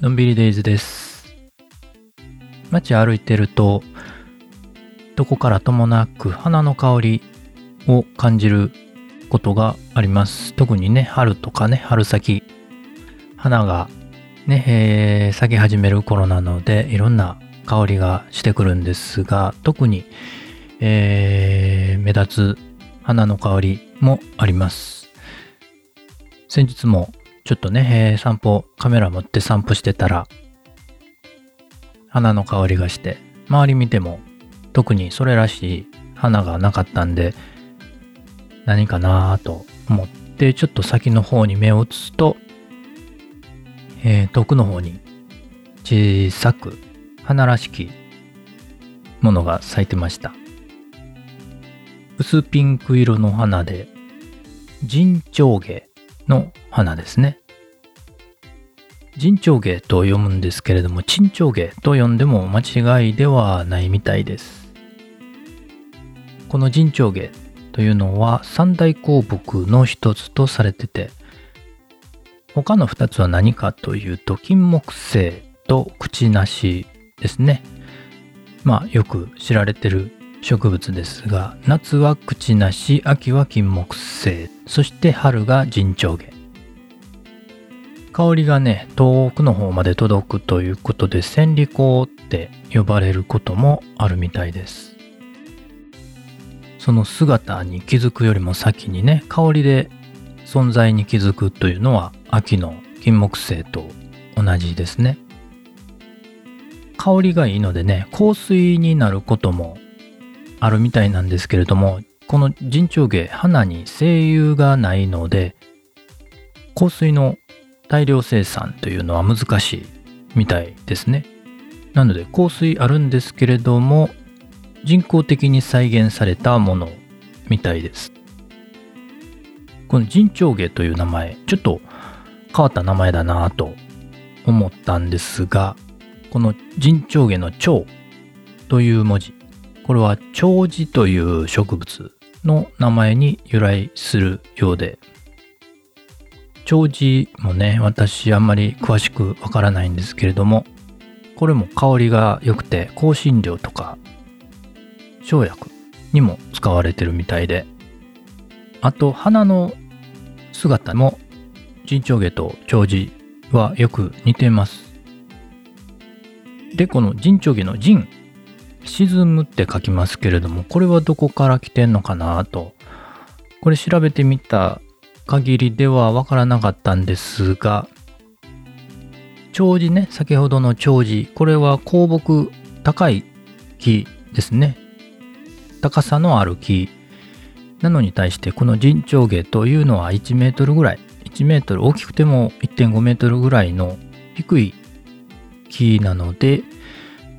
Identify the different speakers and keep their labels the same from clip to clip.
Speaker 1: のんびりデイズです。街歩いてると、どこからともなく花の香りを感じることがあります。特にね、春とかね、春先、花がね、えー咲き始める頃なので、いろんな香りがしてくるんですが、特に、えー目立つ花の香りもあります。先日もちょっとね、えー散歩、カメラ持って散歩してたら、花の香りがして、周り見ても特にそれらしい花がなかったんで、何かなぁと思って、ちょっと先の方に目を移すと、えー遠くの方に小さく花らしきものが咲いてました。薄ピンク色の花で、陣長芸の花ですね。陣長芸と読むんですけれども、陳長芸と読んでも間違いではないみたいです。この陣長芸というのは三大香木の一つとされてて、他の二つは何かというと、金木犀と口なしですね。まあ、よく知られてる植物ですが、夏は口なし、秋は金木犀、そして春が陣長芸。香りがね、遠くの方まで届くということで、千里香って呼ばれることもあるみたいです。その姿に気づくよりも先にね、香りで存在に気づくというのは、秋の金木犀と同じですね。香りがいいのでね、香水になることもあるみたいなんですけれども、この陣長芸、花に精油がないので、香水の大量生産というのは難しいみたいですね。なので香水あるんですけれども、人工的に再現されたものみたいです。この陣長芸という名前、ちょっと変わった名前だなぁと思ったんですが、この陣長芸の長という文字、これは長寿という植物の名前に由来するようで、長寿もね、私あんまり詳しくわからないんですけれども、これも香りが良くて香辛料とか生薬にも使われてるみたいで、あと花の姿も陣長芸と長寿はよく似てます。で、この陣長芸の陣、沈むって書きますけれども、これはどこから来てんのかなと、これ調べてみた限りではわからなかったんですが、長寿ね、先ほどの長寿、これは香木、高い木ですね。高さのある木。なのに対して、この陣長芸というのは1メートルぐらい、1メートル、大きくても1.5メートルぐらいの低い木なので、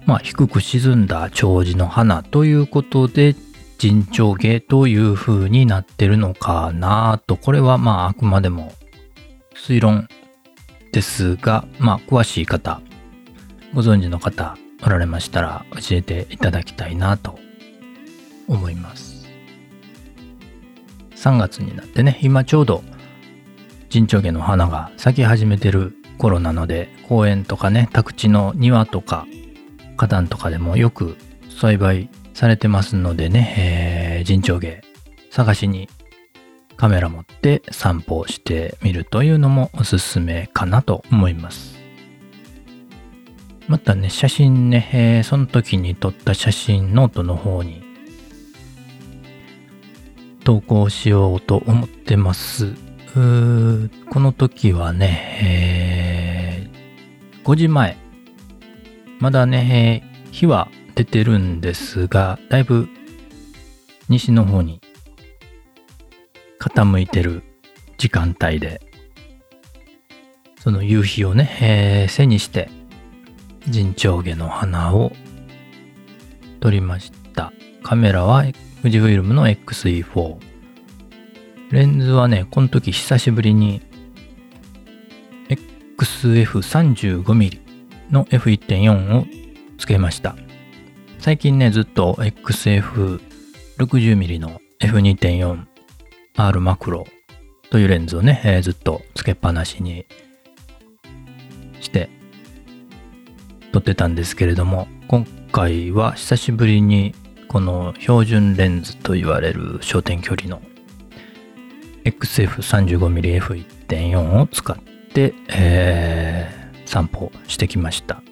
Speaker 1: まあ、低く沈んだ長寿の花ということで、陣長芸という風になってるのかなと、これはまああくまでも推論ですが、まあ詳しい方、ご存知の方おられましたら教えていただきたいなと思います。3月になってね、今ちょうど陣長芸の花が咲き始めてる頃なので、公園とかね、宅地の庭とか花壇とかでもよく栽培されてますのでね、えー、陣長芸探しにカメラ持って散歩をしてみるというのもおすすめかなと思います。またね、写真ね、えーその時に撮った写真ノートの方に投稿しようと思ってます。この時はね、えー5時前。まだね、えー日は出てるんですが、だいぶ西の方に傾いてる時間帯で、その夕日をね、えー背にして、陣長毛の花を撮りました。カメラは富士フイルムの XE4。レンズはね、この時久しぶりに XF35mm の F1.4 をつけました。最近ね、ずっと XF60mm の F2.4R マクロというレンズをね、えーずっとつけっぱなしにして撮ってたんですけれども、今回は久しぶりにこの標準レンズと言われる焦点距離の XF35mmF1.4 を使って、え散歩してきました。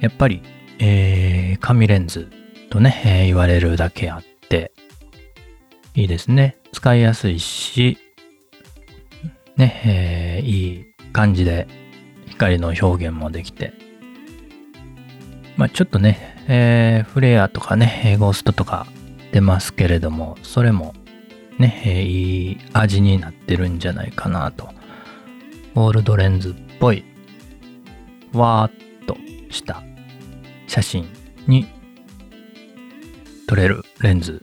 Speaker 1: やっぱり、えー紙レンズとね、えー言われるだけあって、いいですね。使いやすいし、ね、えーいい感じで光の表現もできて、まあちょっとね、えーフレアとかね、ゴーストとか出ますけれども、それもね、えーいい味になってるんじゃないかなと。オールドレンズっぽい、わーっとした写真に撮れるレンズ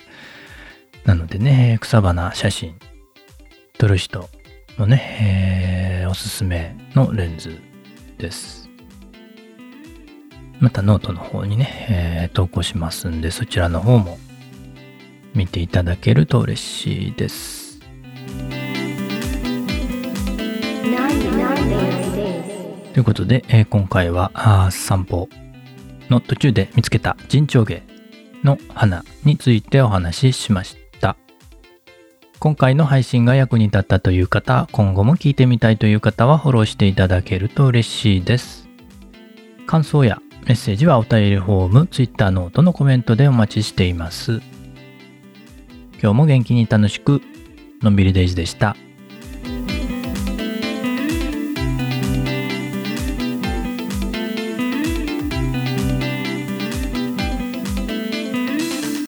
Speaker 1: なのでね、草花写真撮る人のね、えーおすすめのレンズです。またノートの方にね、えー投稿しますんで、そちらの方も見ていただけると嬉しいです。ということで、えー今回は散歩の途中で見つけた沈丁花の花についてお話ししました。今回の配信が役に立ったという方、今後も聞いてみたいという方はフォローしていただけると嬉しいです。感想やメッセージはお便りフォーム、Twitter ノートのコメントでお待ちしています。今日も元気に楽しく、のんびりデイズでした。